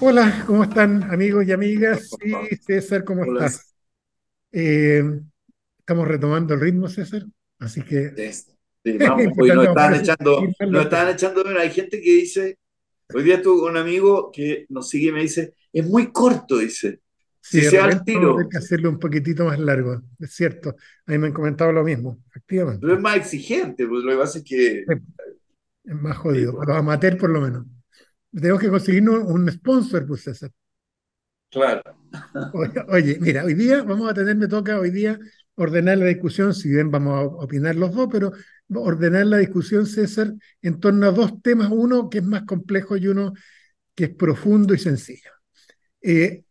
Hola, ¿cómo están amigos y amigas? Sí, César, ¿cómo Hola. estás? Eh, estamos retomando el ritmo, César, así que Sí, vamos, hoy nos por eso echando, nos temas. echando, de hay gente que dice, hoy día tuve un amigo que nos sigue y me dice, es muy corto, dice, Sí, si de se va al tiro, que hacerlo un poquitito más largo, es cierto. A mí me han comentado lo mismo, pero es efectivamente. más exigente, pues lo que pasa es que, Es más sí, jodido, pues, para los amateurs por lo menos. Tenemos que conseguirnos un sponsor, pues César. claro, Oye, mira, hoy día vamos a tener, me toca hoy día ordenar la discusión, si bien vamos a opinar los dos, pero ordenar la discusión, César, en torno a dos temas, uno que es más complejo y uno que es profundo y sencillo, eh,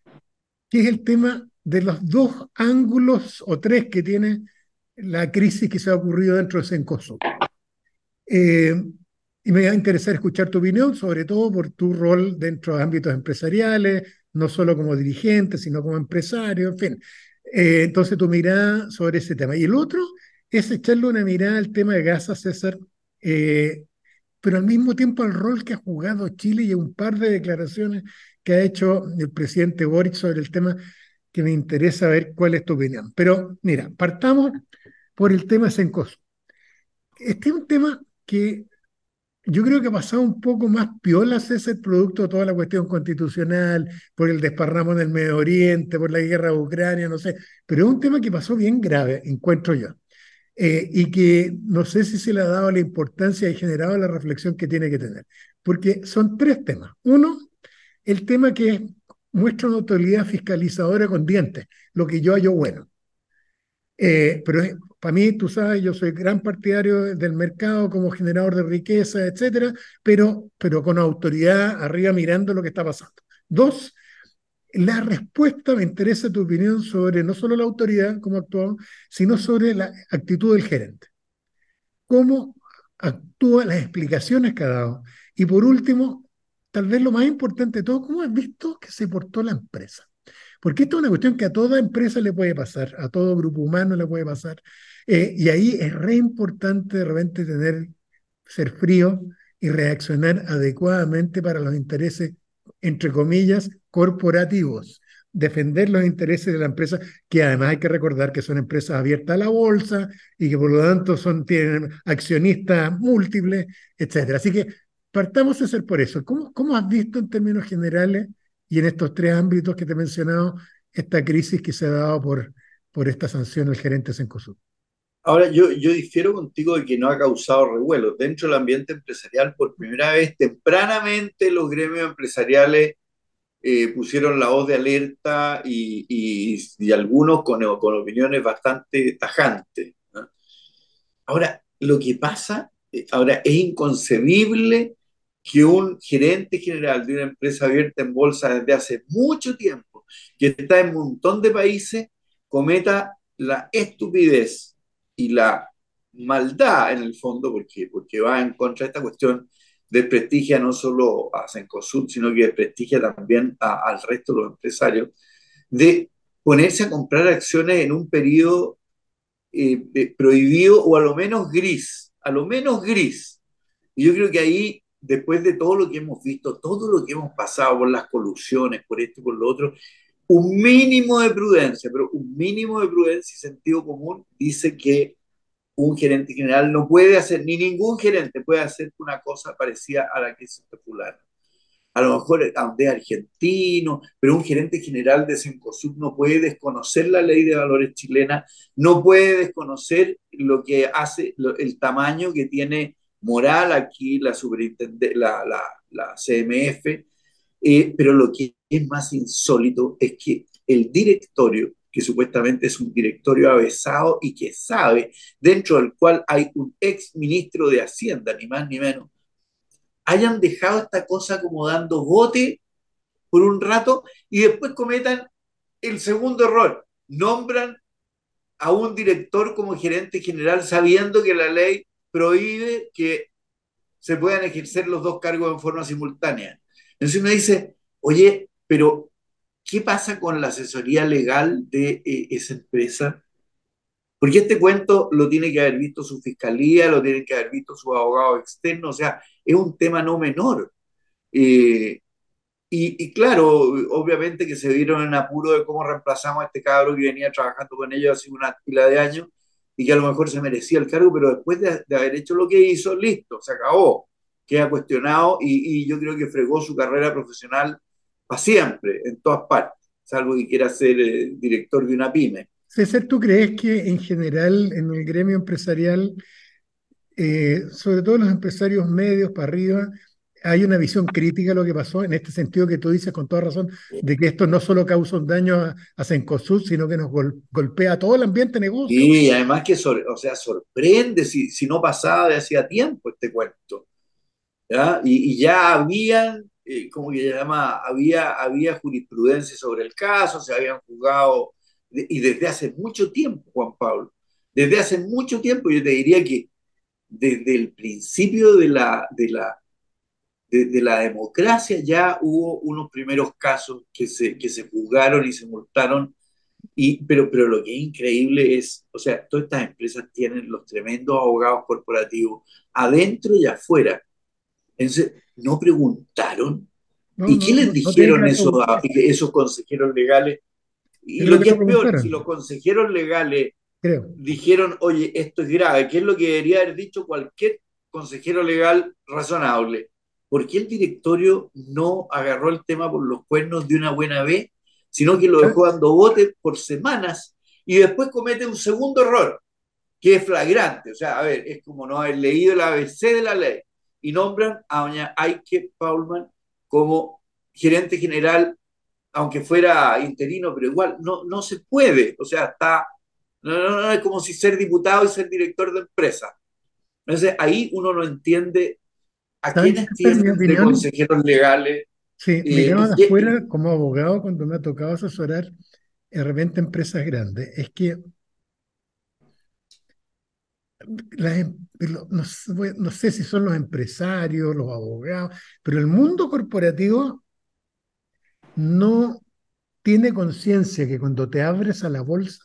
que es el tema de los dos ángulos o tres que tiene la crisis que se ha ocurrido dentro de Cencosud. Eh, y me va a interesar escuchar tu opinión, sobre todo por tu rol dentro de ámbitos empresariales, no solo como dirigente, sino como empresario, en fin. Eh, entonces, tu mirada sobre ese tema. Y el otro es echarle una mirada al tema de Gaza, César, eh, pero al mismo tiempo al rol que ha jugado Chile y a un par de declaraciones que ha hecho el presidente Boric sobre el tema que me interesa ver cuál es tu opinión. Pero mira, partamos por el tema Cencosud. Este es un tema que yo creo que ha pasado un poco más piola ese producto de toda la cuestión constitucional, por el desparramo en el Medio Oriente, por la guerra de Ucrania, no sé, pero es un tema que pasó bien grave, encuentro yo, eh, y que no sé si se le ha dado la importancia y generado la reflexión que tiene que tener, porque son tres temas. Uno, el tema que muestra una autoridad fiscalizadora con dientes, lo que yo hallo bueno. Eh, pero para mí, tú sabes, yo soy gran partidario del mercado como generador de riqueza, etcétera, pero, pero con autoridad arriba mirando lo que está pasando. Dos, la respuesta, me interesa tu opinión sobre no solo la autoridad, cómo actuó, sino sobre la actitud del gerente. Cómo actúa, las explicaciones que ha dado. Y por último, tal vez lo más importante de todo, cómo has visto que se portó la empresa. Porque esto es una cuestión que a toda empresa le puede pasar, a todo grupo humano le puede pasar. Eh, y ahí es re importante de repente tener, ser frío y reaccionar adecuadamente para los intereses, entre comillas, corporativos. Defender los intereses de la empresa, que además hay que recordar que son empresas abiertas a la bolsa y que por lo tanto son, tienen accionistas múltiples, etcétera. Así que partamos de ser por eso. ¿Cómo, ¿Cómo has visto en términos generales y en estos tres ámbitos que te he mencionado, esta crisis que se ha dado por, por esta sanción al gerente Cencosud. Ahora, yo, yo difiero contigo de que no ha causado revuelo. Dentro del ambiente empresarial, por primera vez, tempranamente los gremios empresariales eh, pusieron la voz de alerta y, y, algunos con, con, opiniones bastante tajantes. Ahora, lo que pasa, eh, ahora es inconcebible que un gerente general de una empresa abierta en bolsa desde hace mucho tiempo, que está en un montón de países, cometa la estupidez y la maldad en el fondo, porque, porque va en contra de esta cuestión, desprestigia no solo a Cencosud, sino que desprestigia también a, al resto de los empresarios, de ponerse a comprar acciones en un periodo eh, prohibido o a lo menos gris, a lo menos gris. Y yo creo que ahí, después de todo lo que hemos visto, todo lo que hemos pasado por las colusiones, por esto y por lo otro, un mínimo de prudencia, pero un mínimo de prudencia y sentido común dice que un gerente general no puede hacer, ni ningún gerente puede hacer una cosa parecida a la que es popular. A lo mejor es argentino, pero un gerente general de Cencosud no puede desconocer la ley de valores chilena, no puede desconocer lo que hace, lo, el tamaño que tiene moral aquí la, la, la, la CMF, eh, pero lo que es más insólito es que el directorio que supuestamente es un directorio avesado y que sabe, dentro del cual hay un ex ministro de Hacienda, ni más ni menos, hayan dejado esta cosa como dando bote por un rato y después cometan el segundo error. Nombran a un director como gerente general sabiendo que la ley prohíbe que se puedan ejercer los dos cargos en forma simultánea. Entonces uno dice, oye, pero ¿qué pasa con la asesoría legal de eh, esa empresa? Porque este cuento lo tiene que haber visto su fiscalía, lo tiene que haber visto su abogado externo, o sea, es un tema no menor. Eh, y, claro, obviamente que se vieron en apuro de cómo reemplazamos a este cabro que venía trabajando con ellos hace una pila de años y que a lo mejor se merecía el cargo, pero después de, haber hecho lo que hizo, listo, se acabó. Queda cuestionado y, yo creo que fregó su carrera profesional para siempre, en todas partes, salvo que quiera ser eh, director de una pyme. César, ¿tú crees que en general en el gremio empresarial, eh, sobre todo los empresarios medios para arriba, hay una visión crítica de lo que pasó, en este sentido que tú dices con toda razón, de que esto no solo causa un daño a, a sino que nos golpea a todo el ambiente negocio. Y además que, o sea, sorprende si, si no pasaba de hacía tiempo este cuento. Y, ya habían, eh, como que se llama, había, había jurisprudencia sobre el caso, se habían juzgado, y desde hace mucho tiempo, Juan Pablo, desde hace mucho tiempo, yo te diría que desde el principio de la, de la de, la democracia ya hubo unos primeros casos que se, que se juzgaron y se multaron, y, pero, pero lo que es increíble es, o sea, todas estas empresas tienen los tremendos abogados corporativos adentro y afuera. Entonces, no preguntaron. ¿Y qué les dijeron esos, esos consejeros legales? Y lo que es peor, si los consejeros legales dijeron, oye, esto es grave, ¿qué es lo que debería haber dicho cualquier consejero legal razonable? ¿Por qué el directorio no agarró el tema por los cuernos de una buena vez, sino que lo dejó dando bote por semanas y después comete un segundo error, que es flagrante? O sea, a ver, es como no haber leído el ABC de la ley y nombran a doña Aike Paulman como gerente general, aunque fuera interino, pero igual no, no se puede. O sea, está, no, no, no, es como si ser diputado y ser director de empresa. Entonces, ahí uno no entiende ¿A quiénes tienen de consejeros legales? Sí, me eh, de afuera como abogado cuando me ha tocado asesorar de repente empresas grandes. Es que em, no, no, sé si son los empresarios, los abogados, pero el mundo corporativo no tiene conciencia que cuando te abres a la bolsa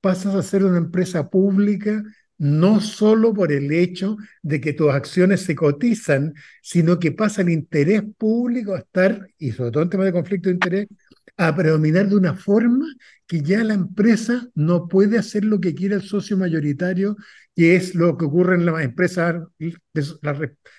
pasas a ser una empresa pública no solo por el hecho de que tus acciones se cotizan, sino que pasa el interés público a estar, y sobre todo en temas de conflicto de interés, a predominar de una forma que ya la empresa no puede hacer lo que quiere el socio mayoritario, que es lo que ocurre en las empresas, la,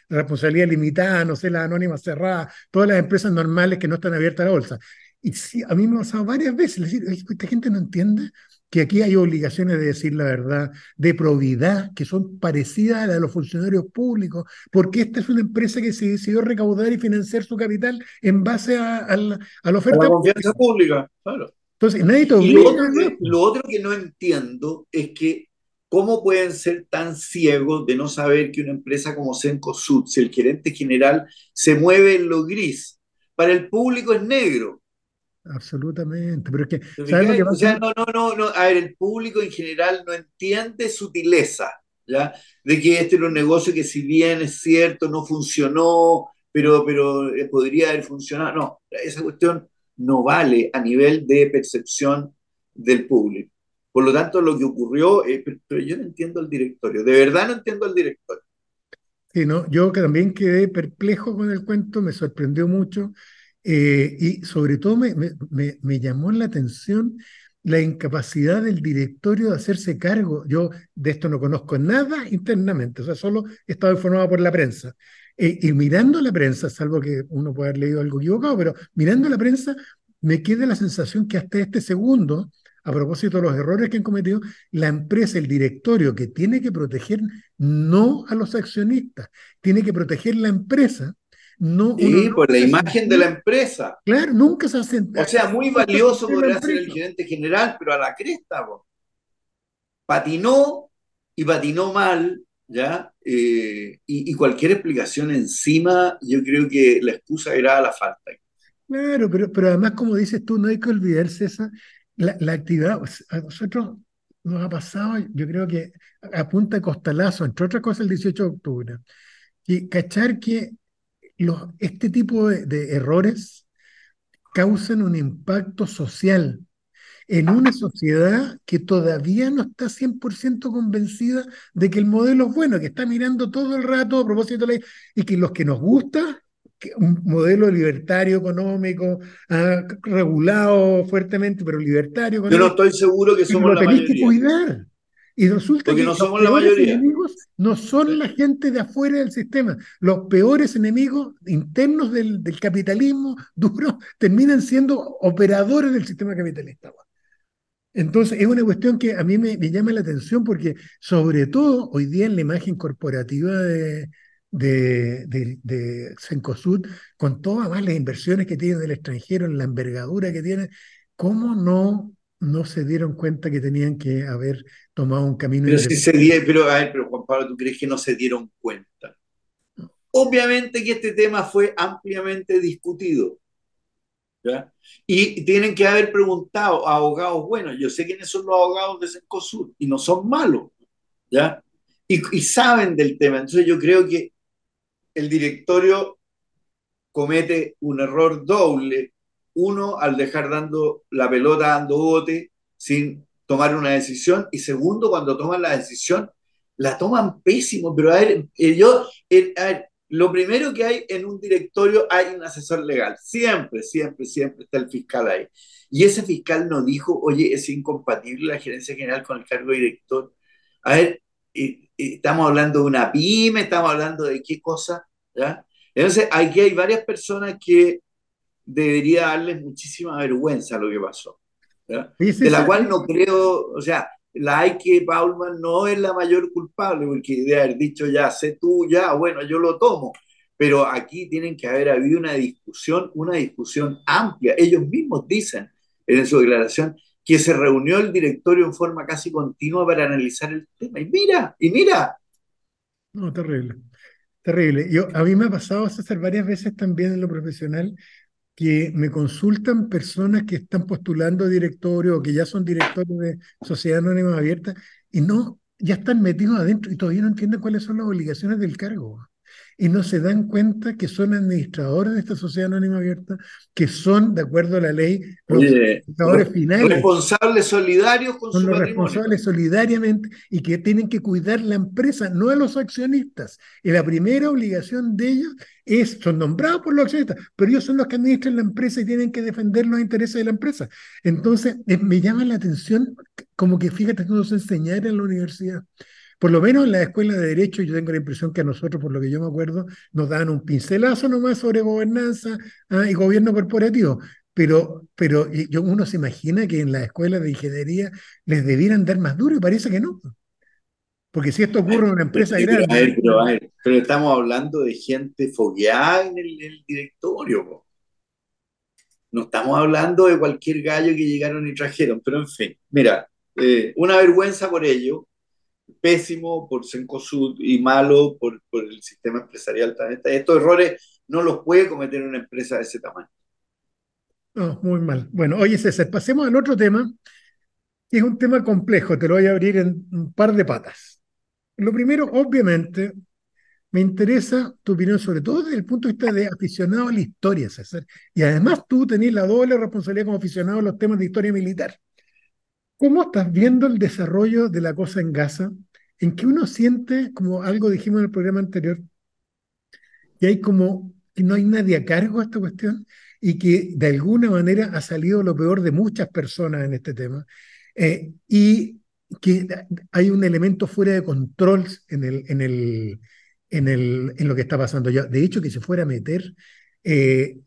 responsabilidad limitada, no sé, la anónima cerrada, todas las empresas normales que no están abiertas a la bolsa. Y a mí me ha pasado varias veces, decir, esta gente no entiende que aquí hay obligaciones de decir la verdad, de probidad, que son parecidas a las de los funcionarios públicos, porque esta es una empresa que se decidió recaudar y financiar su capital en base a, la, oferta. la confianza pública, claro. Entonces, nadie y lo otro, que, lo otro que no entiendo es que ¿Cómo pueden ser tan ciegos de no saber que una empresa como Sencosud, si el gerente general se mueve en lo gris, para el público es negro? Absolutamente, pero es que, O sea, no, no, no, no, a ver, el público en general no entiende sutileza, ¿ya? De que este era un negocio que si bien es cierto, no funcionó, pero, pero eh, podría haber funcionado. No, esa cuestión no vale a nivel de percepción del público. Por lo tanto, lo que ocurrió, eh, pero, yo no entiendo al directorio, de verdad no entiendo al directorio. Sí, no, yo también quedé perplejo con el cuento, me sorprendió mucho. Eh, y sobre todo me, me, llamó la atención la incapacidad del directorio de hacerse cargo. Yo de esto no conozco nada internamente, o sea, solo he estado informado por la prensa. Eh, y mirando la prensa, salvo que uno puede haber leído algo equivocado, pero mirando la prensa, me queda la sensación que hasta este segundo, a propósito de los errores que han cometido, la empresa, el directorio, que tiene que proteger no a los accionistas, tiene que proteger la empresa, no, sí, por la imagen de la empresa. Claro, nunca se hace. O sea, muy valioso podría ser el gerente general, pero a la cresta, patinó y patinó mal, ¿ya? Eh, y, cualquier explicación encima, yo creo que la excusa era la falta. Claro, pero, pero además, como dices tú, no hay que olvidarse esa, la, la actividad. A nosotros nos ha pasado, yo creo que a punta de costalazo, entre otras cosas, el 18 de octubre, y cachar que este tipo de, errores causan un impacto social en una sociedad que todavía no está 100% convencida de que el modelo es bueno, que está mirando todo el rato a propósito de la y que los que nos gusta un modelo libertario económico, ah, regulado fuertemente, pero libertario económico. Yo no estoy seguro que somos la mayoría. que cuidar. Y resulta que no somos los peores enemigos no son la gente de afuera del sistema. Los peores enemigos internos del, del capitalismo duro terminan siendo operadores del sistema capitalista. Entonces, es una cuestión que a mí me, llama la atención porque, sobre todo, hoy día en la imagen corporativa de, de, de, Cencosud, con todas las inversiones que tiene del extranjero, en la envergadura que tiene, ¿cómo no, no se dieron cuenta que tenían que haber tomado un camino? Pero, si se pero, a ver, pero Juan Pablo, ¿tú crees que no se dieron cuenta? Obviamente que este tema fue ampliamente discutido. Y tienen que haber preguntado a abogados bueno yo sé quiénes son los abogados de Cencosud y no son malos, ¿ya? Y, y, saben del tema. Entonces yo creo que el directorio comete un error doble. Uno, al dejar dando la pelota dando bote sin tomar una decisión. Y segundo, cuando toman la decisión, la toman pésimo. Pero a ver, eh, yo, eh, a ver, lo primero que hay en un directorio hay un asesor legal. Siempre, siempre, siempre está el fiscal ahí. Y ese fiscal no dijo, oye, es incompatible la gerencia general con el cargo de director. A ver, estamos hablando de una pyme, estamos hablando de qué cosa, ¿ya? Entonces, aquí hay varias personas que debería darles muchísima vergüenza lo que pasó, de la cual no creo, o sea, la Ike Paulman no es la mayor culpable, porque de haber dicho ya, sé tú, ya, bueno, yo lo tomo. Pero aquí tienen que haber habido una discusión, una discusión amplia. Ellos mismos dicen en su declaración que se reunió el directorio en forma casi continua para analizar el tema. Y mira, y mira. No, terrible. Terrible. Yo, a mí me ha pasado, hacer varias veces también en lo profesional, que me consultan personas que están postulando directorio o que ya son directores de Sociedad Anónima Abierta y no, ya están metidos adentro y todavía no entienden cuáles son las obligaciones del cargo y no se dan cuenta que son administradores de esta sociedad anónima abierta, que son, de acuerdo a la ley, los administradores finales. Responsables solidarios con son los responsables solidariamente y que tienen que cuidar la empresa, no a los accionistas. Y la primera obligación de ellos es, son nombrados por los accionistas, pero ellos son los que administran la empresa y tienen que defender los intereses de la empresa. Entonces, me llama la atención, como que fíjate, no se enseñar en la universidad. Por lo menos en la escuela de Derecho, yo tengo la impresión que a nosotros, por lo que yo me acuerdo, nos dan un pincelazo nomás sobre gobernanza ah, y gobierno corporativo. Pero, pero yo, uno se imagina que en la escuela de ingeniería les debieran dar más duro y parece que no. Porque si esto ocurre en una empresa grande. pero, estamos hablando de gente fogueada en el, directorio. No estamos hablando de cualquier gallo que llegaron y trajeron, pero en fin, mira, eh, una vergüenza por ello pésimo por Cencosud y malo por, por el sistema empresarial. Estos errores no los puede cometer una empresa de ese tamaño. No, muy mal. Bueno, oye César, pasemos al otro tema, que es un tema complejo, te lo voy a abrir en un par de patas. Lo primero, obviamente, me interesa tu opinión, sobre todo desde el punto de vista de aficionado a la historia, César. Y además tú tenés la doble responsabilidad como aficionado a los temas de historia militar. ¿Cómo estás viendo el desarrollo de la cosa en Gaza? En que uno siente, como algo dijimos en el programa anterior, que hay como que no hay nadie a cargo de esta cuestión y que de alguna manera ha salido lo peor de muchas personas en este tema eh, y que hay un elemento fuera de control en, el, en, el, en, el, en lo que está pasando. Ya, de hecho, que se fuera a meter eh,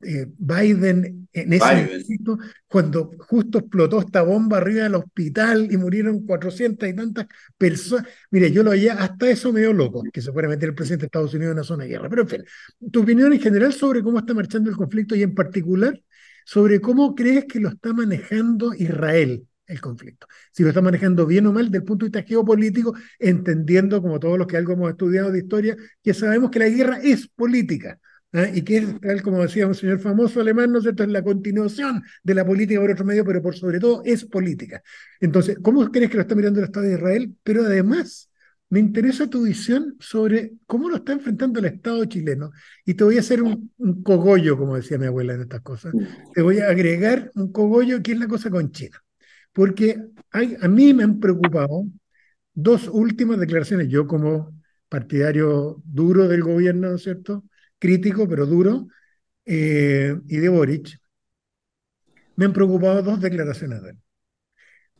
eh, Biden en ese momento, cuando justo explotó esta bomba arriba del hospital y murieron 400 y tantas personas. Mire, yo lo veía, hasta eso medio loco, que se fuera a meter el presidente de Estados Unidos en una zona de guerra. Pero en fin, tu opinión en general sobre cómo está marchando el conflicto y en particular sobre cómo crees que lo está manejando Israel el conflicto. Si lo está manejando bien o mal desde el punto de vista geopolítico, entendiendo, como todos los que algo hemos estudiado de historia, que sabemos que la guerra es política ¿ah? y que es, tal como decía un señor famoso alemán, ¿no es cierto?, es la continuación de la política por otro medio, pero por sobre todo es política. Entonces, ¿cómo crees que lo está mirando el Estado de Israel? Pero además, me interesa tu visión sobre cómo lo está enfrentando el Estado chileno. Y te voy a hacer un, cogollo, como decía mi abuela en estas cosas. Te voy a agregar un cogollo, que es la cosa con China. Porque hay, a mí me han preocupado dos últimas declaraciones. Yo como partidario duro del gobierno, ¿no es cierto?, crítico pero duro, eh, y de Boric, me han preocupado dos declaraciones de él.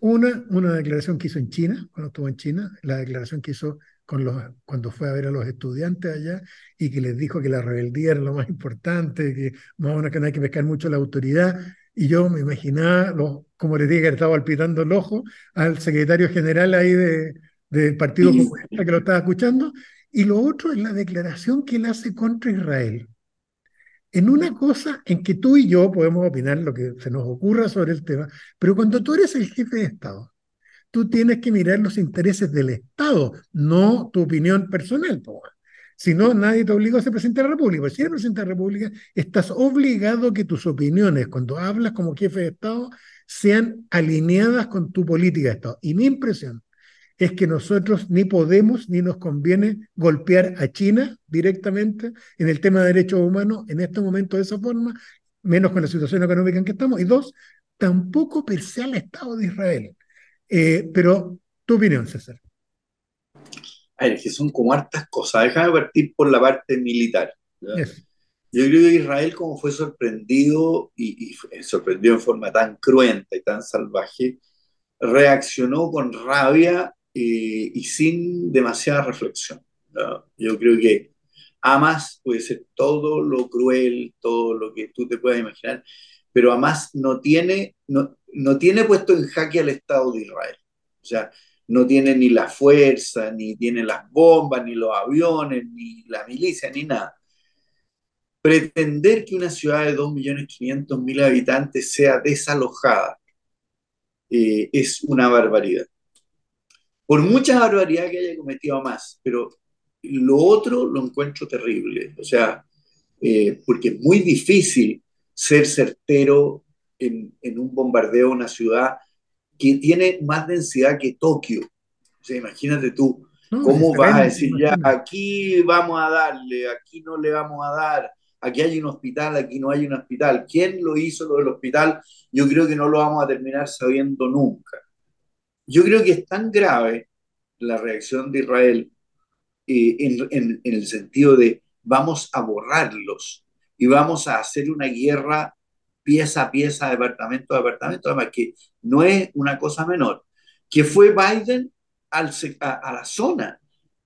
Una, una declaración que hizo en China, cuando estuvo en China, la declaración que hizo con los, cuando fue a ver a los estudiantes allá y que les dijo que la rebeldía era lo más importante, que más o menos que no hay que pescar mucho la autoridad. Y yo me imaginaba, los, como les dije, que estaba palpitando el ojo al secretario general ahí de, del Partido Comunista que lo estaba escuchando. Y lo otro es la declaración que él hace contra Israel. En una cosa en que tú y yo podemos opinar lo que se nos ocurra sobre el tema, pero cuando tú eres el jefe de Estado, tú tienes que mirar los intereses del Estado, no tu opinión personal. Si no, nadie te obliga a ser presidente de la República. si eres presidente de la República, estás obligado a que tus opiniones, cuando hablas como jefe de Estado, sean alineadas con tu política de Estado. Y mi impresión es que nosotros ni podemos ni nos conviene golpear a China directamente en el tema de derechos humanos en este momento de esa forma, menos con la situación económica en que estamos. Y dos, tampoco per se al Estado de Israel. Eh, pero, tu opinión, César. A ver, que son como hartas cosas. Déjame partir por la parte militar. Yo creo que Israel, como fue sorprendido y, y sorprendido en forma tan cruenta y tan salvaje, reaccionó con rabia eh, y sin demasiada reflexión. Yo creo que Hamas puede ser todo lo cruel, todo lo que tú te puedas imaginar, pero Hamas no tiene, no, no tiene puesto en jaque al Estado de Israel. O sea, no tiene ni la fuerza, ni tiene las bombas, ni los aviones, ni la milicia, ni nada. Pretender que una ciudad de 2.500.000 habitantes sea desalojada eh, es una barbaridad por mucha barbaridad que haya cometido más, pero lo otro lo encuentro terrible, o sea, eh, porque es muy difícil ser certero en, un bombardeo a una ciudad que tiene más densidad que Tokio. O sea, imagínate tú, ¿cómo vas a decir ya, aquí vamos a darle, aquí no le vamos a dar, aquí hay un hospital, aquí no hay un hospital? ¿Quién lo hizo lo del hospital? Yo creo que no lo vamos a terminar sabiendo nunca. Yo creo que es tan grave la reacción de Israel en, el sentido de vamos a borrarlos y vamos a hacer una guerra pieza a pieza, departamento a departamento, además que no es una cosa menor, que fue Biden a, la zona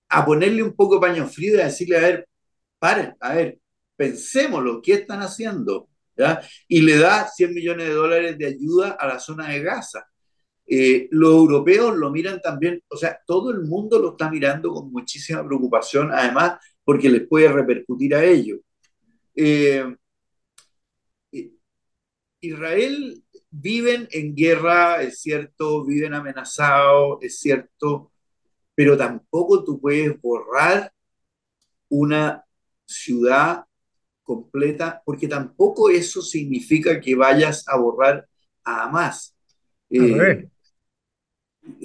a ponerle un poco paño frío y a decirle, a ver, paren, a ver, pensémoslo, ¿qué están haciendo? ¿Ya? Y le da 100 millones de dólares de ayuda a la zona de Gaza. Eh, los europeos lo miran también, o sea, todo el mundo lo está mirando con muchísima preocupación, además porque les puede repercutir a ellos. Eh, Israel viven en guerra, es cierto, viven amenazados, es cierto, pero tampoco tú puedes borrar una ciudad completa, porque tampoco eso significa que vayas a borrar a Hamas. Eh,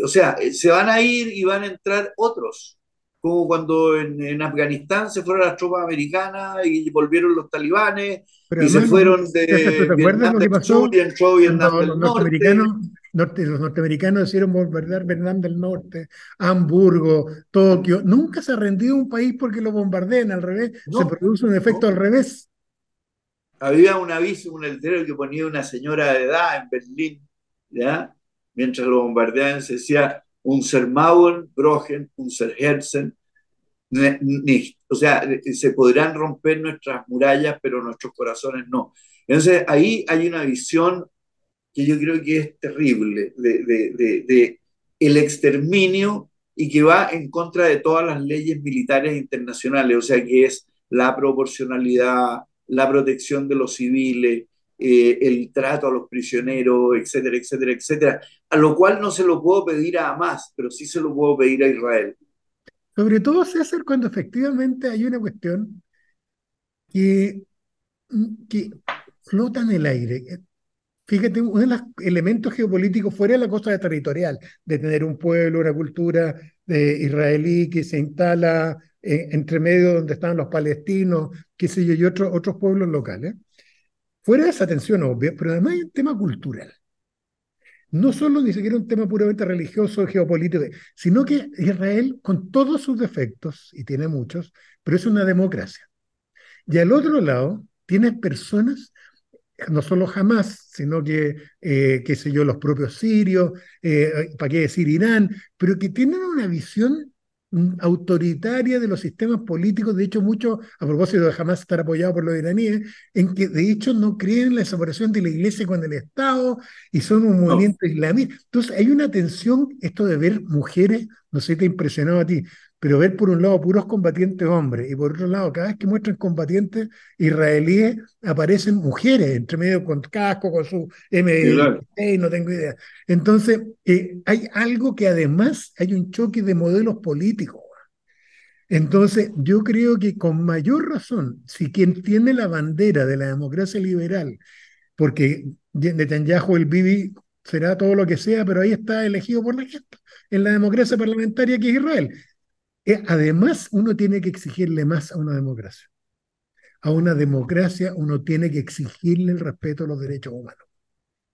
o sea, eh, se van a ir y van a entrar otros, como cuando en, Afganistán se fueron las tropas americanas y volvieron los talibanes y se fueron de Vietnam del Sur y entró Vietnam del los Norte. Los norteamericanos decidieron bombardear Vietnam del Norte, Hamburgo, Tokio. Nunca se ha rendido un país porque lo bombardeen, al revés, se produce un efecto al revés. Había un aviso, un letrero que ponía una señora de edad en Berlín, ¿ya? Mientras lo bombardeaban, se decía un Mauern, Brogen, un Herzen, o sea, se podrán romper nuestras murallas, pero nuestros corazones no. Entonces, ahí hay una visión que yo creo que es terrible de, de, de, el exterminio y que va en contra de todas las leyes militares internacionales, o sea, que es la proporcionalidad, la protección de los civiles, eh, el trato a los prisioneros, etcétera, etcétera, etcétera, a lo cual no se lo puedo pedir a Hamas, pero sí se lo puedo pedir a Israel. Sobre todo, César, cuando efectivamente hay una cuestión que, que flota en el aire. Fíjate, uno de los elementos geopolíticos fuera de la cosa territorial, de tener un pueblo, una cultura de israelí que se instala eh, entre medio donde están los palestinos, qué sé yo, y otros, otros pueblos locales. Fuera de esa tensión obvia, pero además hay un tema cultural. No solo ni siquiera un tema puramente religioso, geopolítico, sino que Israel, con todos sus defectos, y tiene muchos, pero es una democracia. Y al otro lado, tienes personas no solo jamás, sino que, eh, qué sé yo, los propios sirios, eh, para qué decir Irán, pero que tienen una visión autoritaria de los sistemas políticos, de hecho mucho, a propósito de jamás estar apoyado por los iraníes, en que de hecho no creen en la separación de la iglesia con el Estado y son un movimiento islamista. Entonces hay una tensión, esto de ver mujeres, no sé te ha impresionado a ti, pero ver por un lado puros combatientes hombres y por otro lado, cada vez que muestran combatientes israelíes, aparecen mujeres entre medio con casco, con su M16, no tengo idea. Entonces, eh, hay algo que además hay un choque de modelos políticos. Entonces, yo creo que con mayor razón, si quien tiene la bandera de la democracia liberal, porque Netanyahu, el Bibi, será todo lo que sea, pero ahí está elegido por la gente, en la democracia parlamentaria que es Israel. Eh, además, uno tiene que exigirle más a una democracia. A una democracia uno tiene que exigirle el respeto a los derechos humanos.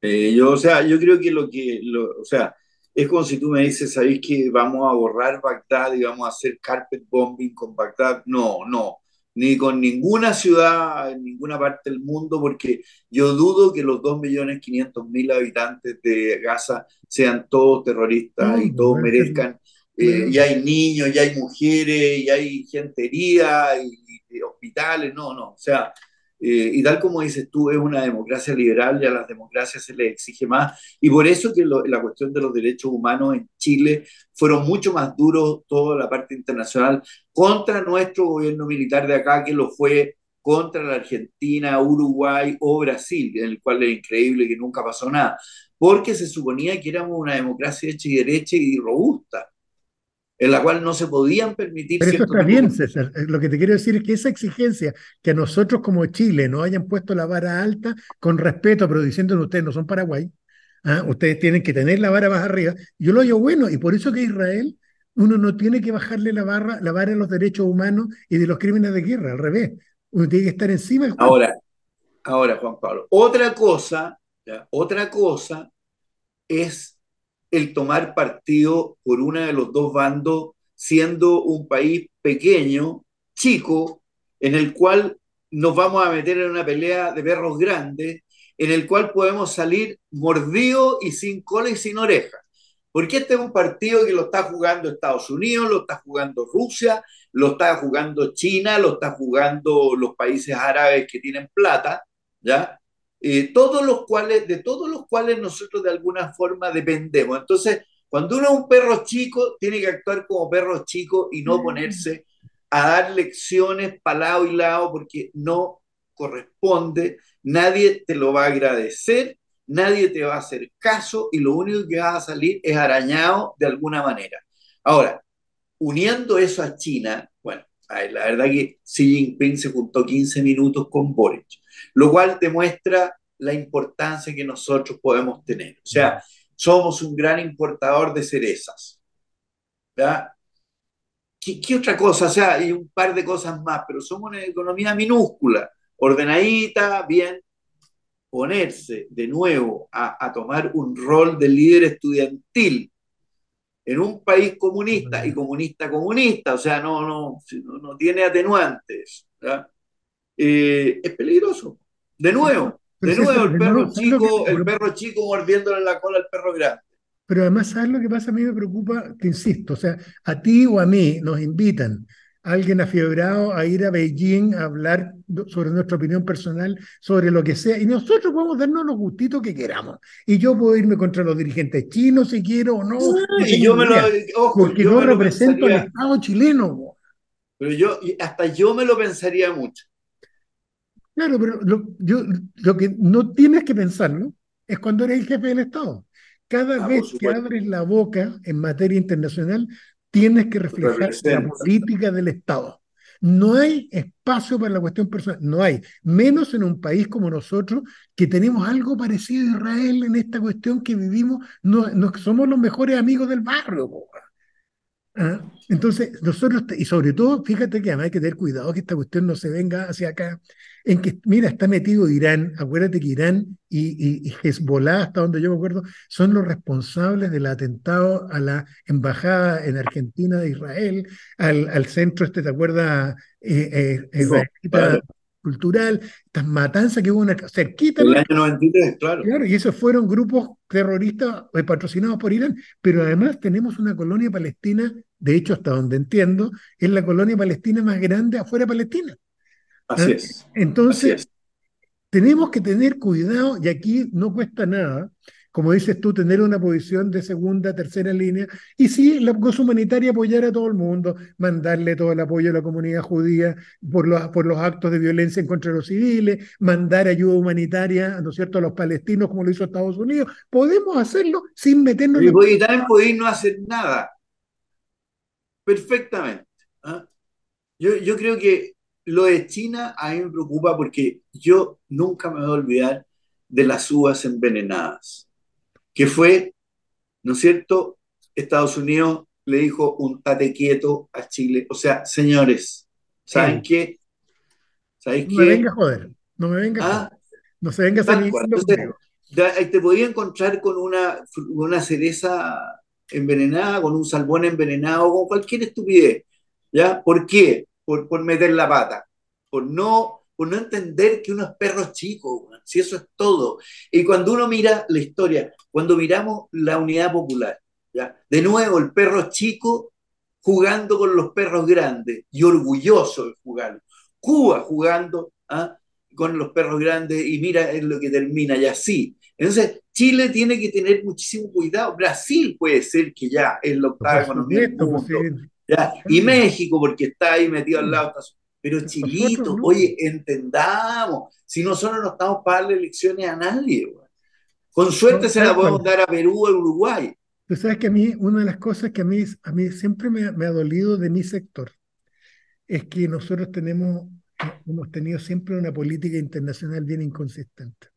Eh, yo, o sea, yo creo que lo que, o sea, es como si tú me dices, ¿sabéis que vamos a borrar Bagdad y vamos a hacer carpet bombing con Bagdad? No, no, ni con ninguna ciudad en ninguna parte del mundo, porque yo dudo que los 2.500.000 habitantes de Gaza sean todos terroristas y todos merezcan eh, y hay niños, y hay mujeres, y hay gente herida, y, hospitales, no, no, o sea, eh, y tal como dices tú, es una democracia liberal y a las democracias se les exige más, y por eso que la cuestión de los derechos humanos en Chile fueron mucho más duros toda la parte internacional contra nuestro gobierno militar de acá, que lo fue contra la Argentina, Uruguay o Brasil, en el cual es increíble que nunca pasó nada, porque se suponía que éramos una democracia hecha y derecha y robusta en la cual no se podían permitir... Pero eso está bien, César. Eh, lo que te quiero decir es que esa exigencia, que nosotros como Chile no hayan puesto la vara alta, con respeto, pero diciendo que ustedes no son Paraguay, ¿ah? ustedes tienen que tener la vara más arriba, yo lo digo bueno, y por eso que Israel, uno no tiene que bajarle la, barra, la vara de los derechos humanos y de los crímenes de guerra, al revés, uno tiene que estar encima del Ahora, ahora, Juan Pablo, otra cosa, otra cosa es el tomar partido por uno de los dos bandos, siendo un país pequeño, chico, en el cual nos vamos a meter en una pelea de perros grandes, en el cual podemos salir mordidos y sin cola y sin oreja. Porque este es un partido que lo está jugando Estados Unidos, lo está jugando Rusia, lo está jugando China, lo está jugando los países árabes que tienen plata, ¿ya? Eh, todos los cuales, de todos los cuales nosotros de alguna forma dependemos. Entonces, cuando uno es un perro chico, tiene que actuar como perro chico y no ponerse a dar lecciones para lado y lado porque no corresponde, nadie te lo va a agradecer, nadie te va a hacer caso y lo único que va a salir es arañado de alguna manera. Ahora, uniendo eso a China, bueno, la verdad que Xi Jinping se juntó 15 minutos con Boric lo cual demuestra la importancia que nosotros podemos tener. O sea, somos un gran importador de cerezas. ¿verdad? ¿Qué, otra cosa? O sea, hay un par de cosas más, pero somos una economía minúscula, ordenadita, bien. Ponerse de nuevo a tomar un rol de líder estudiantil en un país comunista y comunista comunista, o sea, no, no, no, tiene atenuantes. Eh, es peligroso. De nuevo, de nuevo el perro chico, el perro chico mordiéndole la cola al perro grande. Pero además, ¿sabes lo que pasa? A mí me preocupa, te insisto, o sea, a ti o a mí nos invitan alguien afiebrado a ir a Beijing a hablar sobre nuestra opinión personal, sobre lo que sea, y nosotros podemos darnos los gustitos que queramos. Y yo puedo irme contra los dirigentes chinos si quiero o no. y yo me lo, porque yo, represento al Estado chileno. Pero yo, hasta yo me lo pensaría mucho. Claro, pero lo, yo, lo que no tienes que pensarlo es cuando eres el jefe del Estado. Cada ah, vez que abres la boca en materia internacional, tienes que reflejar la política del Estado. No hay espacio para la cuestión personal, no hay, menos en un país como nosotros que tenemos algo parecido a Israel en esta cuestión que vivimos, no, no somos los mejores amigos del barrio. ¿Ah? Entonces, nosotros, y sobre todo, fíjate que además hay que tener cuidado que esta cuestión no se venga hacia acá, en que, mira, está metido Irán, acuérdate que Irán y, y, Hezbollah, hasta donde yo me acuerdo, son los responsables del atentado a la embajada en Argentina de Israel, al, al centro este, ¿te acuerdas? Eh, eh, cultural, estas matanzas que hubo una, cerquita. El año 93, claro. Claro, y esos fueron grupos terroristas eh, patrocinados por Irán, pero además tenemos una colonia palestina, de hecho, hasta donde entiendo, es la colonia palestina más grande afuera de Palestina. Así es. Entonces, tenemos que tener cuidado, y aquí no cuesta nada, como dices tú, tener una posición de segunda, tercera línea, y sí, la cosa humanitaria apoyar a todo el mundo, mandarle todo el apoyo a la comunidad judía por los, por los actos de violencia en contra de los civiles, mandar ayuda humanitaria, ¿no es cierto?, a los palestinos, como lo hizo Estados Unidos. Podemos hacerlo sin meternos... Y, en... también podéis no hacer nada. Perfectamente. ¿ah? Yo, yo creo que lo de China a mí me preocupa porque yo nunca me voy a olvidar de las uvas envenenadas que fue, ¿no es cierto? Estados Unidos le dijo un tate quieto a Chile. O sea, señores, ¿saben qué? ¿Sabéis no me venga a joder, no me venga a ¿Ah? No se venga a salir. te podía encontrar con una, una cereza envenenada, con un salmón envenenado, con cualquier estupidez. ¿Ya? ¿Por qué? Por, por meter la pata. Por no por no entender que uno es perro chico, si eso es todo. Y cuando uno mira la historia, cuando miramos la unidad popular, ¿ya? de nuevo el perro chico jugando con los perros grandes y orgulloso de jugar. Cuba jugando ¿ah? con los perros grandes y mira en lo que termina y así. Entonces, Chile tiene que tener muchísimo cuidado. Brasil puede ser que ya es la octava economía del mundo. ¿Ya? Y México, porque está ahí metido al lado. Pero Chilito, oye, entendamos, si nosotros no estamos para darle elecciones a nadie, con suerte se la podemos dar a Perú o a Uruguay. Tú sabes que a mí, una de las cosas que a mí, a mí siempre me, me ha dolido de mi sector es que nosotros tenemos, hemos tenido siempre una política internacional bien inconsistente.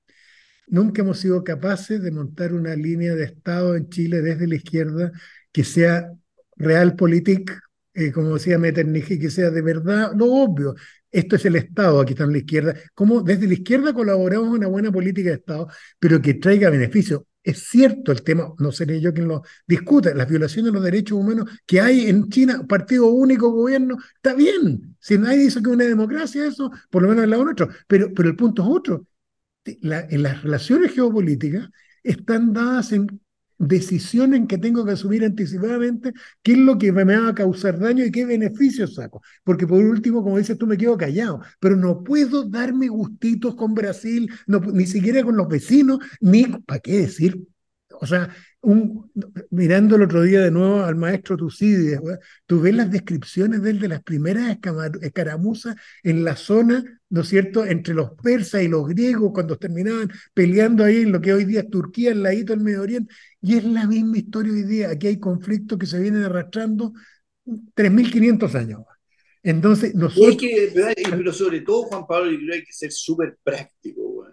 Nunca hemos sido capaces de montar una línea de Estado en Chile desde la izquierda que sea realpolitik eh, como decía Metternich, que sea de verdad lo obvio. Esto es el Estado, aquí está en la izquierda. Como desde la izquierda colaboramos en una buena política de Estado, pero que traiga beneficios. Es cierto el tema, no seré yo quien lo discute, las violaciones de los derechos humanos que hay en China, partido único, gobierno, está bien. Si nadie dice que es una democracia, eso, por lo menos el lado nuestro. Pero, pero el punto es otro. en las relaciones geopolíticas están dadas en decisión en que tengo que asumir anticipadamente qué es lo que me va a causar daño y qué beneficios saco. Porque por último, como dices tú, me quedo callado, pero no puedo darme gustitos con Brasil, ni siquiera con los vecinos, ni, ¿para qué decir? O sea, mirando el otro día de nuevo al maestro Tucídides, tú ves las descripciones de él de las primeras escaramuzas en la zona, ¿no es cierto?, entre los persas y los griegos cuando terminaban peleando ahí en lo que hoy día es Turquía, al ladito del Medio Oriente, y es la misma historia hoy día. Aquí hay conflictos que se vienen arrastrando 3.500 años. Entonces, nosotros... que, pero sobre todo, Juan Pablo, yo creo que hay que ser súper práctico.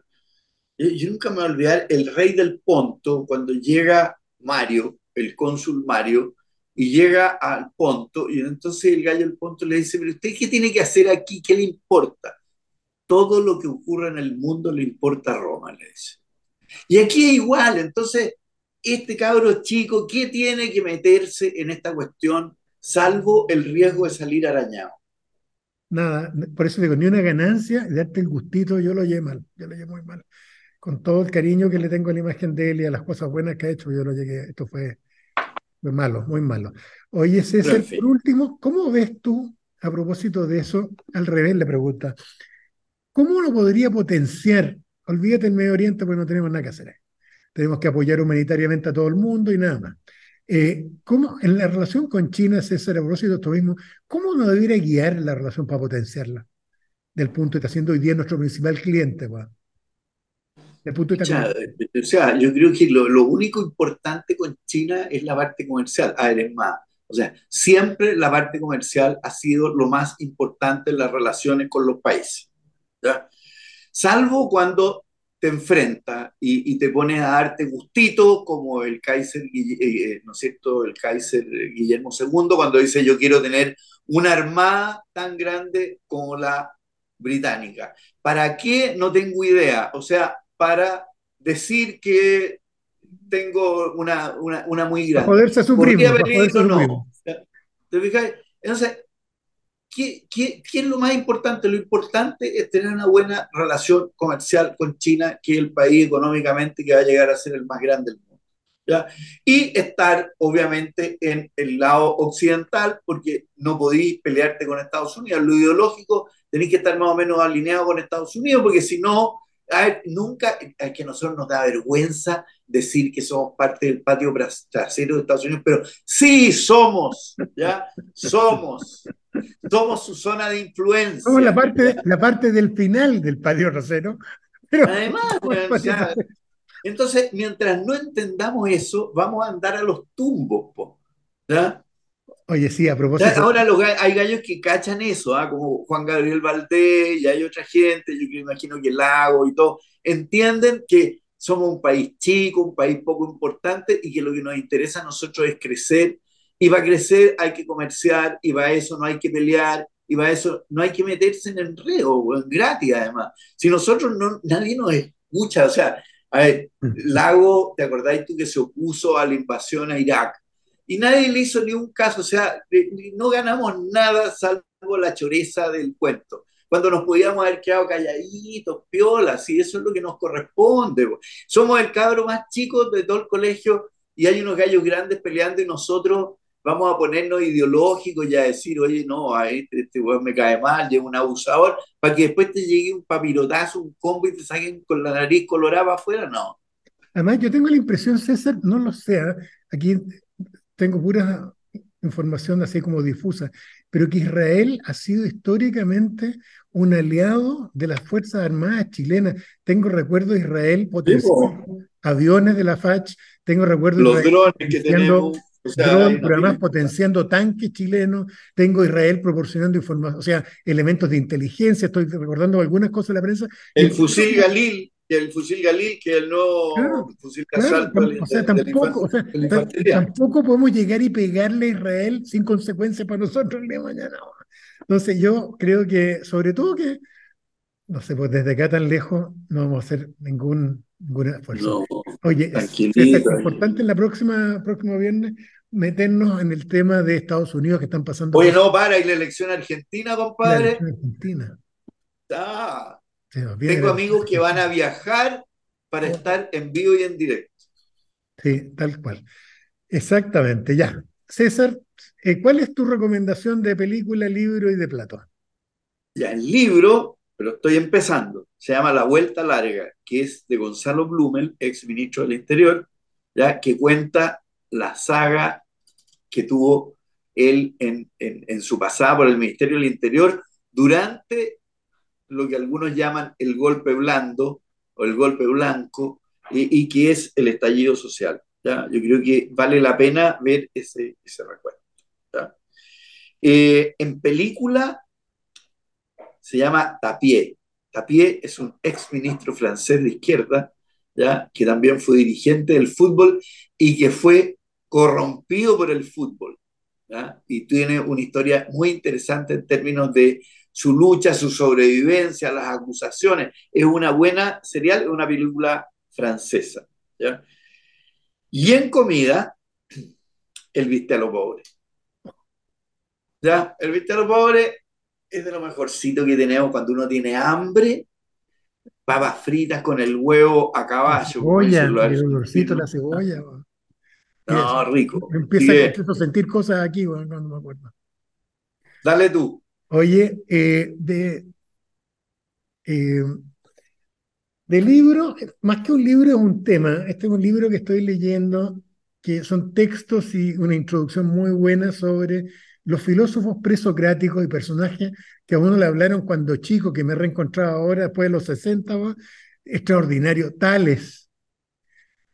Yo, nunca me voy a olvidar el rey del Ponto, cuando llega Mario, el cónsul Mario, y llega al Ponto, y entonces el gallo del Ponto le dice, pero usted qué tiene que hacer aquí, qué le importa. Todo lo que ocurra en el mundo le importa a Roma, le dice. Y aquí es igual, entonces, este cabro chico, ¿qué tiene que meterse en esta cuestión, salvo el riesgo de salir arañado? Nada, por eso digo, ni una ganancia, darte el gustito, yo lo llevo mal, yo lo llevo muy mal con todo el cariño que le tengo a la imagen de él y a las cosas buenas que ha hecho, yo lo llegué, esto fue muy malo, muy malo. Oye, César, por último, ¿cómo ves tú, a propósito de eso, al revés le pregunta, ¿cómo uno podría potenciar? Olvídate el Medio Oriente porque no tenemos nada que hacer Tenemos que apoyar humanitariamente a todo el mundo y nada más. Eh, ¿cómo, en la relación con China, César, a propósito de esto mismo, ¿cómo uno debería guiar la relación para potenciarla? Del punto que está siendo hoy día nuestro principal cliente, pues o sea, yo creo que lo, único importante con China es la parte comercial. A ver, es más. O sea, siempre la parte comercial ha sido lo más importante en las relaciones con los países. ¿ya? Salvo cuando te enfrentas y, te pones a darte gustito, como el Kaiser, eh, eh, ¿no es cierto? El Kaiser Guillermo II, cuando dice yo quiero tener una armada tan grande como la británica. ¿Para qué? No tengo idea. O sea, para decir que tengo una, una, una muy grande. Para poderse su primo, no? ¿Te fijas? Entonces, ¿qué, qué, qué es lo más importante? Lo importante es tener una buena relación comercial con China, que es el país económicamente que va a llegar a ser el más grande del mundo. ¿ya? Y estar, obviamente, en el lado occidental, porque no podéis pelearte con Estados Unidos. Lo ideológico tenéis que estar más o menos alineado con Estados Unidos, porque si no, a ver, nunca, es que a nosotros nos da vergüenza decir que somos parte del patio trasero de Estados Unidos, pero sí somos, ¿ya? Somos. Somos su zona de influencia. Somos la parte, la parte del final del patio trasero. Pero... Además, entonces, mientras no entendamos eso, vamos a andar a los tumbos, ¿ya? Oye, sí, a propósito. ahora hay gallos que cachan eso, ¿ah? como Juan Gabriel Valdés y hay otra gente, yo me imagino que Lago y todo, entienden que somos un país chico, un país poco importante y que lo que nos interesa a nosotros es crecer. Y para crecer hay que comerciar y para eso no hay que pelear y para eso no hay que meterse en enredo, en gratis además. Si nosotros no, nadie nos escucha, o sea, a ver, mm. Lago, ¿te acordáis tú que se opuso a la invasión a Irak? Y nadie le hizo ni un caso, o sea, no ganamos nada salvo la choreza del cuento. Cuando nos podíamos haber quedado calladitos, piolas, y eso es lo que nos corresponde. Somos el cabro más chico de todo el colegio y hay unos gallos grandes peleando y nosotros vamos a ponernos ideológicos y a decir, oye, no, a este, este me cae mal, llevo un abusador, para que después te llegue un papirotazo, un combo y te saquen con la nariz colorada afuera, no. Además, yo tengo la impresión, César, no lo sé, ¿eh? aquí tengo pura información así como difusa, pero que Israel ha sido históricamente un aliado de las Fuerzas Armadas chilenas. Tengo recuerdo de Israel potenciando aviones de la FACH, tengo recuerdo de Los drones que tenemos. pero además potenciando tanques chilenos, tengo Israel proporcionando información, o sea, elementos de inteligencia, estoy recordando algunas cosas de la prensa. El fusil Galil el fusil Galil, que el no fusil de asalto. o sea, tampoco, tampoco podemos llegar y pegarle a Israel sin consecuencias para nosotros el día de mañana. Entonces yo creo que, sobre todo que, no sé, pues desde acá tan lejos no vamos a hacer ningún, esfuerzo. Oye, es, importante en la próxima, próximo viernes meternos en el tema de Estados Unidos que están pasando. Oye, no, para, y la elección argentina, compadre. La elección argentina. Ah, tengo amigos que van a viajar para estar en vivo y en directo. Sí, tal cual. Exactamente, ya. César, eh, ¿cuál es tu recomendación de película, libro y de plato? Ya, el libro, pero estoy empezando, se llama La Vuelta Larga, que es de Gonzalo Blumel, ex ministro del Interior, ya que cuenta la saga que tuvo él en, en, en su pasada por el Ministerio del Interior durante lo que algunos llaman el golpe blando o el golpe blanco, y, que es el estallido social. ¿ya? Yo creo que vale la pena ver ese, ese recuerdo. Eh, en película se llama Tapié. Tapié es un ex ministro francés de izquierda, ¿ya? que también fue dirigente del fútbol y que fue corrompido por el fútbol. ¿ya? Y tiene una historia muy interesante en términos de su lucha, su sobrevivencia, las acusaciones. Es una buena serial, es una película francesa. ¿ya? Y en comida, el viste a lo pobre. ¿Ya? El viste a lo pobre es de lo mejorcito que tenemos cuando uno tiene hambre. Papas fritas con el huevo a caballo. Cebolla, el olorcito la cebolla. No, rico. Empieza a sentir cosas aquí, no me acuerdo. Dale tú. Oye, eh, de, eh, de libro, más que un libro es un tema. Este es un libro que estoy leyendo, que son textos y una introducción muy buena sobre los filósofos presocráticos y personajes que a uno le hablaron cuando chico, que me he reencontrado ahora después de los 60, extraordinario, tales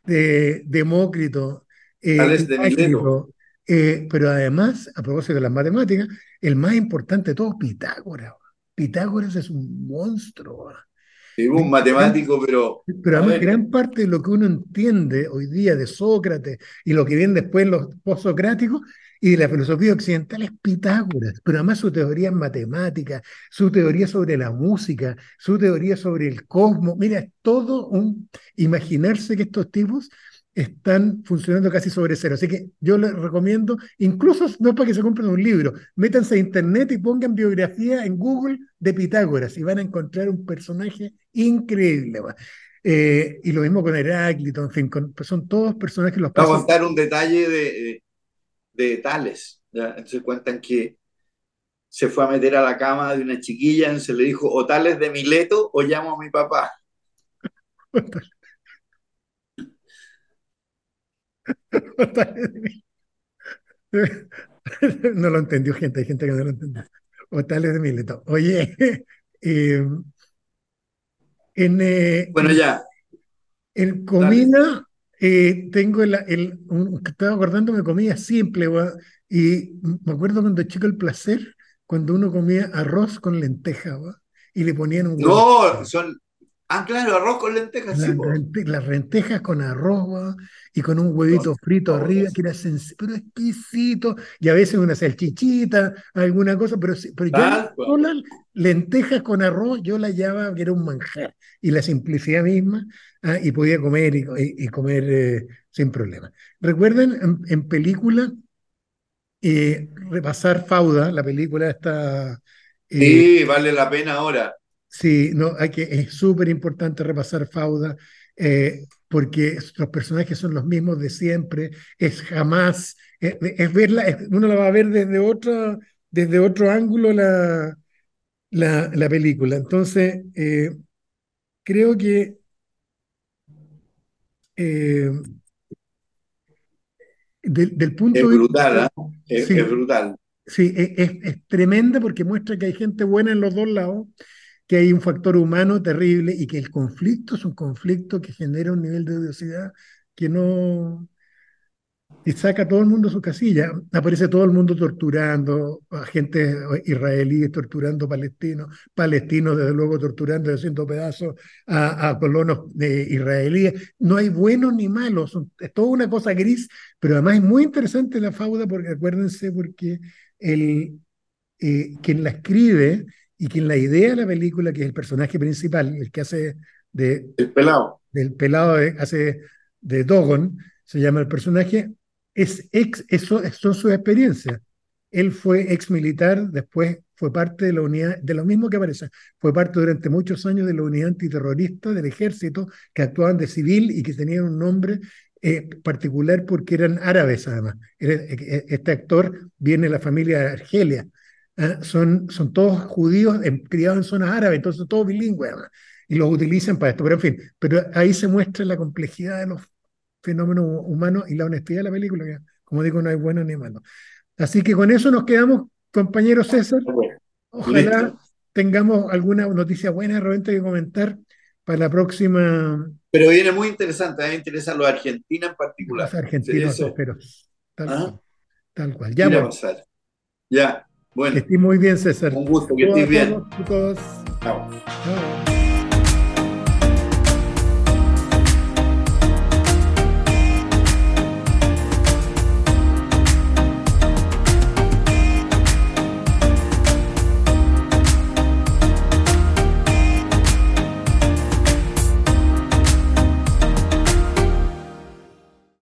de Demócrito, eh, tales de Mileto, eh, pero además, a propósito de las matemáticas, el más importante de todos, Pitágoras. Pitágoras es un monstruo. Es un matemático, pero... Pero además gran parte de lo que uno entiende hoy día de Sócrates y lo que viene después los postsocráticos y de la filosofía occidental es Pitágoras, pero además su teoría en matemática, su teoría sobre la música, su teoría sobre el cosmos, mira, es todo un... Imaginarse que estos tipos están funcionando casi sobre cero. Así que yo les recomiendo, incluso no es para que se compren un libro, métanse a internet y pongan biografía en Google de Pitágoras y van a encontrar un personaje increíble. Eh, y lo mismo con Heráclito, en fin, pues son todos personajes los Vamos a contar un detalle de, de Tales. ¿ya? Entonces cuentan que se fue a meter a la cama de una chiquilla y se le dijo, o Tales de Mileto o llamo a mi papá. no lo entendió gente, hay gente que no lo entendió. O Tales de Mileto. Oye, eh, en, eh, bueno, ya. En comida, eh, tengo el, el estaba acordando, me comía simple, y me acuerdo cuando chico el placer, cuando uno comía arroz con lenteja, y le ponían un huevo. No, son, Ah, claro, arroz con lentejas. las lentejas con arroz y con un huevito frito arriba, que era pero exquisito. Y a veces una salchichita, alguna cosa, pero, pero ya lentejas con arroz yo la llamaba que era un manjar. Y la simplicidad misma, ah, y podía comer y, comer eh, sin problema. Recuerden en, película, eh, repasar Fauda, la película está... Eh, sí, vale la pena ahora. Sí, no, hay que, es súper importante repasar Fauda, eh, porque los personajes son los mismos de siempre, es jamás, eh, es, verla, uno la va a ver desde otro, desde otro ángulo la, la, la película. Entonces, eh, creo que del, punto es brutal, de vista, es, brutal. Sí, es, es, tremenda porque muestra que hay gente buena en los dos lados que hay un factor humano terrible y que el conflicto es un conflicto que genera un nivel de odiosidad que no... Y saca a todo el mundo de su casilla. Aparece todo el mundo torturando, a gente israelíes torturando palestinos, palestinos desde luego torturando y haciendo pedazos a, colonos israelíes. No hay buenos ni malos, es toda una cosa gris, pero además es muy interesante la fauda porque acuérdense porque el, eh, quien la escribe y que en la idea de la película, que es el personaje principal, el que hace de... El pelado. Del pelado hace de Dogon, se llama el personaje, es ex, eso son sus experiencias. Él fue ex militar, después fue parte de la unidad, de lo mismo que aparece, fue parte durante muchos años de la unidad antiterrorista del ejército, que actuaban de civil y que tenían un nombre eh, particular porque eran árabes además. Eh, este actor viene de la familia de Argelia, ¿eh? son, son todos judíos criados en zonas árabes, entonces todos bilingües, y los utilizan para esto. Pero en fin, pero ahí se muestra la complejidad de los fenómenos humanos y la honestidad de la película, que como digo, no hay bueno ni malo. Así que con eso nos quedamos, compañero César. Ojalá tengamos alguna noticia buena de repente que comentar para la próxima. Pero viene muy interesante, a mí me interesa lo de Argentina en particular. Los argentinos, pero tal, ¿Ah? cual, tal cual. Ya, pues. Ya. Bueno. Que estés muy bien, César. Un gusto, que estés bien. Todos, todos. Chao. Chao.